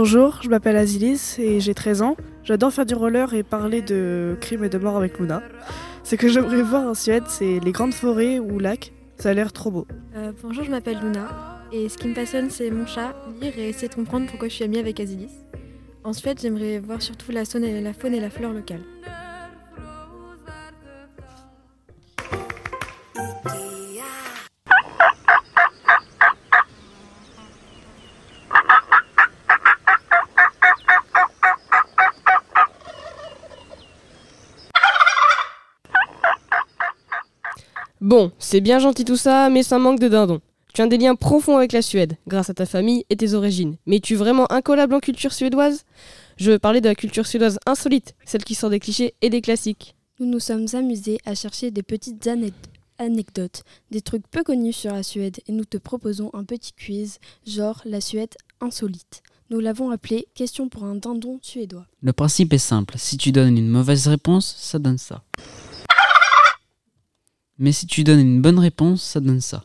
Bonjour, je m'appelle Azilis et j'ai 13 ans. J'adore faire du roller et parler de crime et de mort avec Luna. Ce que j'aimerais voir en Suède, c'est les grandes forêts ou lacs. Ça a l'air trop beau. Euh, bonjour, je m'appelle Luna et ce qui me passionne, c'est mon chat, lire et essayer de comprendre pourquoi je suis amie avec Azilis. En Suède, j'aimerais voir surtout la faune et la flore locale. Bon, c'est bien gentil tout ça, mais ça manque de dindon. Tu as des liens profonds avec la Suède, grâce à ta famille et tes origines. Mais es-tu vraiment incollable en culture suédoise? Je veux parler de la culture suédoise insolite, celle qui sort des clichés et des classiques. Nous nous sommes amusés à chercher des petites anecdotes, des trucs peu connus sur la Suède, et nous te proposons un petit quiz, genre la Suède insolite. Nous l'avons appelé Question pour un dindon suédois. Le principe est simple, si tu donnes une mauvaise réponse, ça donne ça. Mais si tu donnes une bonne réponse, ça donne ça.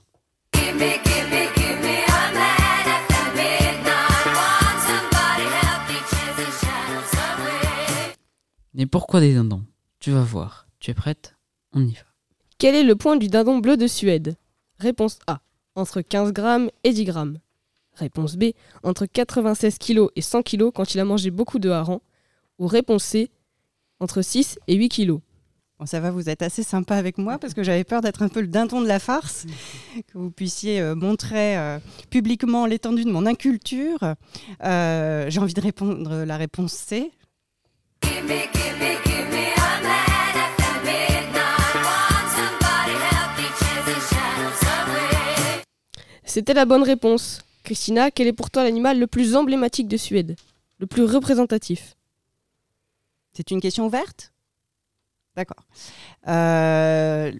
Mais pourquoi des dindons? Tu vas voir. Tu es prête? On y va. Quel est le point du dindon bleu de Suède? Réponse A. Entre 15 grammes et 10 grammes. Réponse B. Entre 96 kg et 100 kg quand il a mangé beaucoup de harengs. Ou réponse C. Entre 6 et 8 kg ça va, vous êtes assez sympa avec moi parce que j'avais peur d'être un peu le dindon de la farce, que vous puissiez euh, montrer euh, publiquement l'étendue de mon inculture. Euh, j'ai envie de répondre la réponse C. C'était la bonne réponse. Christina, quel est pour toi l'animal le plus emblématique de Suède? Le plus représentatif? C'est une question ouverte? D'accord. Euh,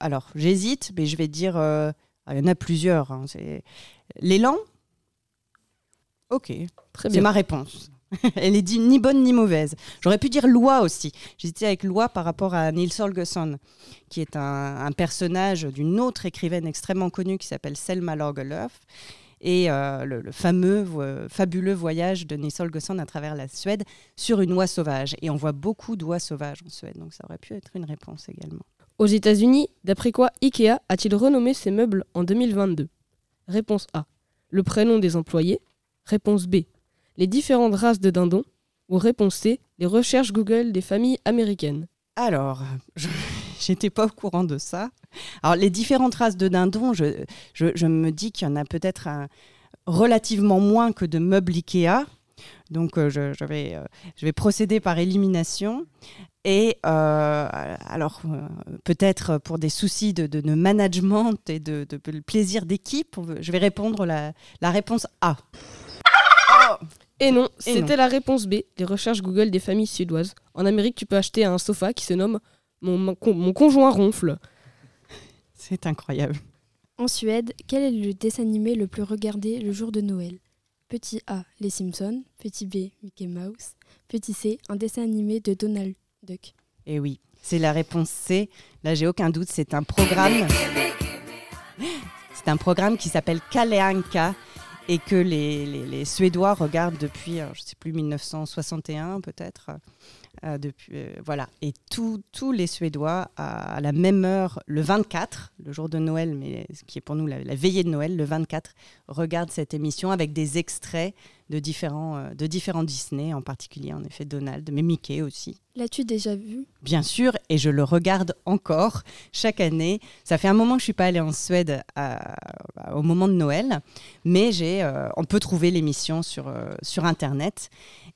alors, j'hésite, mais je vais dire. Euh, ah, il y en a plusieurs. Hein, l'élan. Ok. C'est ma réponse. Elle est ni bonne ni mauvaise. J'aurais pu dire loi aussi. J'hésitais avec loi par rapport à Nils Holgersson, qui est un, personnage d'une autre écrivaine extrêmement connue qui s'appelle Selma Lagerlöf et euh, le, fameux, fabuleux voyage de Nils Holgersson à travers la Suède sur une oie sauvage. Et on voit beaucoup d'oies sauvages en Suède, donc ça aurait pu être une réponse également. Aux États-Unis, d'après quoi IKEA a-t-il renommé ses meubles en 2022 Réponse A. Le prénom des employés. Réponse B. Les différentes races de dindons. Ou réponse C. Les recherches Google des familles américaines. Alors, je n'étais pas au courant de ça. Alors, les différentes races de dindons, je, je, me dis qu'il y en a peut-être relativement moins que de meubles Ikea. Donc, euh, je, vais, euh, je vais procéder par élimination. Et euh, alors, peut-être pour des soucis de, de, management et de, de plaisir d'équipe, je vais répondre la, la réponse A. Et non, c'était la réponse B, les recherches Google des familles suédoises. En Amérique, tu peux acheter un sofa qui se nomme Mon, mon conjoint ronfle. C'est incroyable. En Suède, quel est le dessin animé le plus regardé le jour de Noël? Petit A, Les Simpsons. Petit B, Mickey Mouse. Petit C, un dessin animé de Donald Duck. Eh oui, c'est la réponse C. Là, j'ai aucun doute, c'est un programme. C'est un programme qui s'appelle Kaleanka et que les, Suédois regardent depuis, je ne sais plus, 1961 peut-être. Euh, depuis, euh. Et tous les Suédois, à, la même heure, le 24, le jour de Noël, mais qui est pour nous la, veillée de Noël, le 24, regardent cette émission avec des extraits de différents, euh, de différents Disney, en particulier en effet Donald, mais Mickey aussi. L'as-tu déjà vu? Bien sûr, et je le regarde encore chaque année. Ça fait un moment que je suis pas allée en Suède au moment de Noël, mais j'ai, on peut trouver l'émission sur, sur Internet.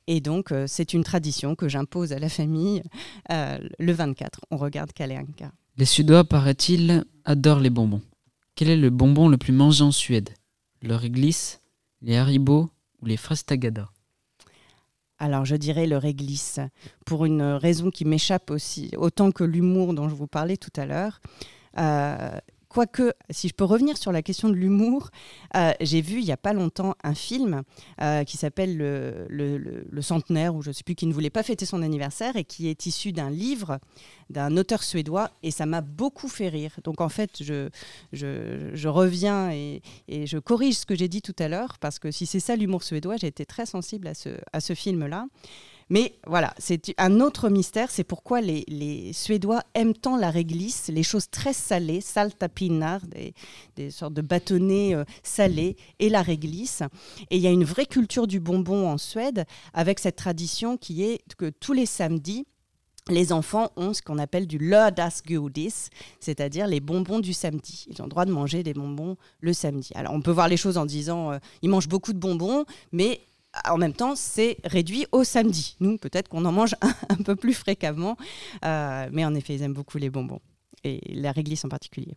Et donc, euh, c'est une tradition que j'impose à la famille. Euh, le 24, on regarde Kalenka. Les Suédois, paraît-il, adorent les bonbons. Quel est le bonbon le plus mangé en Suède? Le réglisse, les haribots? Ou les fraises tagada alors je dirais le réglisse, pour une raison qui m'échappe aussi, autant que l'humour dont je vous parlais tout à l'heure. Euh, Quoique, si je peux revenir sur la question de l'humour, euh, j'ai vu il n'y a pas longtemps un film euh, qui s'appelle le, Centenaire, où je ne sais plus, qui ne voulait pas fêter son anniversaire et qui est issu d'un livre d'un auteur suédois et ça m'a beaucoup fait rire. Donc en fait, je, je, reviens et, et, je corrige ce que j'ai dit tout à l'heure parce que si c'est ça l'humour suédois, j'ai été très sensible à ce, à ce film-là. Mais voilà, c'est un autre mystère, c'est pourquoi les, Suédois aiment tant la réglisse, les choses très salées, saltapinar, des, des sortes de bâtonnets euh, salés, et la réglisse. Et il y a une vraie culture du bonbon en Suède, avec cette tradition qui est que tous les samedis, les enfants ont ce qu'on appelle du lördagsgodis, c'est-à-dire les bonbons du samedi. Ils ont le droit de manger des bonbons le samedi. Alors on peut voir les choses en disant euh, ils mangent beaucoup de bonbons, mais en même temps, c'est réduit au samedi. Nous, peut-être qu'on en mange un, peu plus fréquemment, euh, mais en effet, ils aiment beaucoup les bonbons, et la réglisse en particulier.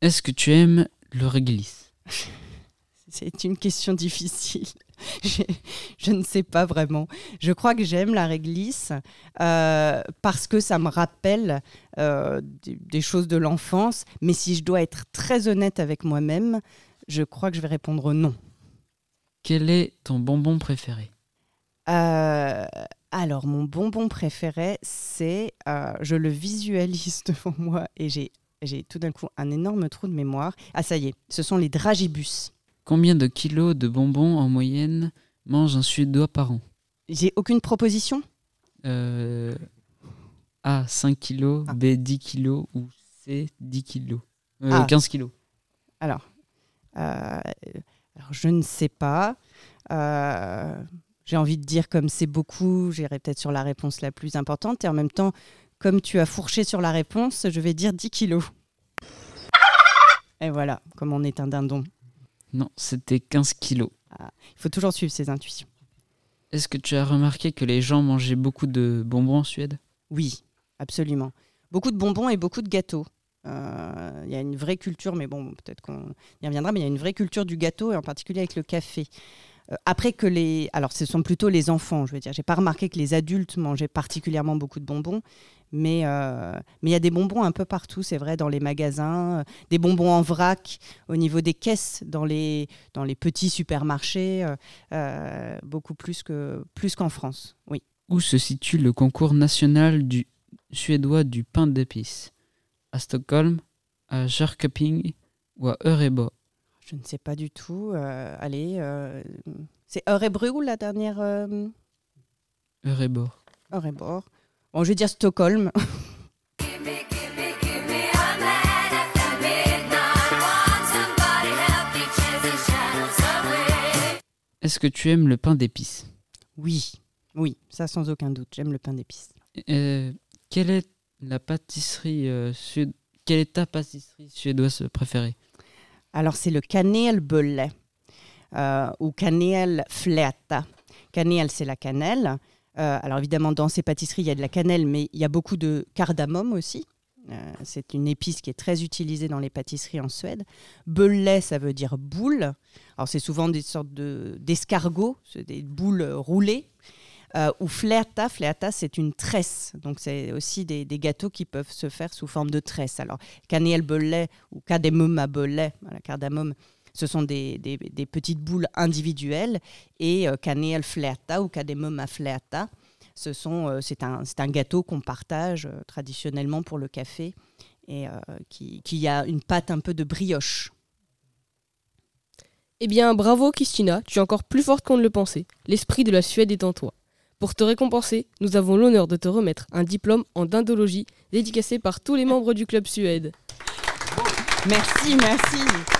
Est-ce que tu aimes le réglisse? C'est une question difficile. je, ne sais pas vraiment. Je crois que j'aime la réglisse euh, parce que ça me rappelle euh, des, choses de l'enfance. Mais si je dois être très honnête avec moi-même, je crois que je vais répondre non. Quel est ton bonbon préféré? Euh, alors, mon bonbon préféré, c'est, je le visualise devant moi et j'ai, j'ai tout d'un coup un énorme trou de mémoire. Ah, ça y est, ce sont les dragibus. Combien de kilos de bonbons en moyenne mange un Suédois par an J'ai aucune proposition euh, A, 5 kilos, ah. B, 10 kilos ou C, 10 kilos. 15 euh, ah. kilos. Alors, euh, alors, je ne sais pas. J'ai envie de dire comme c'est beaucoup, j'irai peut-être sur la réponse la plus importante. Et en même temps, comme tu as fourché sur la réponse, je vais dire 10 kilos. Et voilà, comme on est un dindon. Non, c'était 15 kilos. Ah, il faut toujours suivre ses intuitions. Est-ce que tu as remarqué que les gens mangeaient beaucoup de bonbons en Suède? Oui, absolument. Beaucoup de bonbons et beaucoup de gâteaux. Euh, il y a une vraie culture, mais bon, peut-être qu'on y reviendra, mais il y a une vraie culture du gâteau, et en particulier avec le café. Euh, après que les. Alors, ce sont plutôt les enfants, je veux dire. J'ai pas remarqué que les adultes mangeaient particulièrement beaucoup de bonbons, mais euh, mais il y a des bonbons un peu partout, c'est vrai, dans les magasins, euh, des bonbons en vrac au niveau des caisses, dans les, dans les petits supermarchés, euh, beaucoup plus qu'en plus qu'en France. Oui. Où se situe le concours national du suédois du pain d'épices? À Stockholm, à Jörköping ou à Örebro? Je ne sais pas du tout. allez, c'est Örebro la dernière Örebro. Örebro. Bon, je vais dire Stockholm. Est-ce que tu aimes le pain d'épices Oui, oui, ça sans aucun doute, j'aime le pain d'épices. Euh, quelle est la pâtisserie euh, Quelle est ta pâtisserie suédoise préférée Alors c'est le kanelbulle euh, ou kanelfläta. Cannelle, c'est la cannelle. Euh, alors évidemment, dans ces pâtisseries, il y a de la cannelle, mais il y a beaucoup de cardamome aussi. Euh, c'est une épice qui est très utilisée dans les pâtisseries en Suède. Bellet, ça veut dire boule. Alors c'est souvent des sortes d'escargots, des boules roulées. Euh, ou flerta, flerta c'est une tresse. Donc c'est aussi des, gâteaux qui peuvent se faire sous forme de tresse. Alors cannelle bellet ou cardamome à bellet, la cardamome, ce sont des, petites boules individuelles. Et euh, Canel Flerta ou Cademum Flerta, ce sont, euh, c'est, un, un, gâteau qu'on partage euh, traditionnellement pour le café et qui, qui a une pâte un peu de brioche. Eh bien, bravo Christina, tu es encore plus forte qu'on ne le pensait. L'esprit de la Suède est en toi. Pour te récompenser, nous avons l'honneur de te remettre un diplôme en dindologie dédicacé par tous les membres du club Suède. Merci, merci.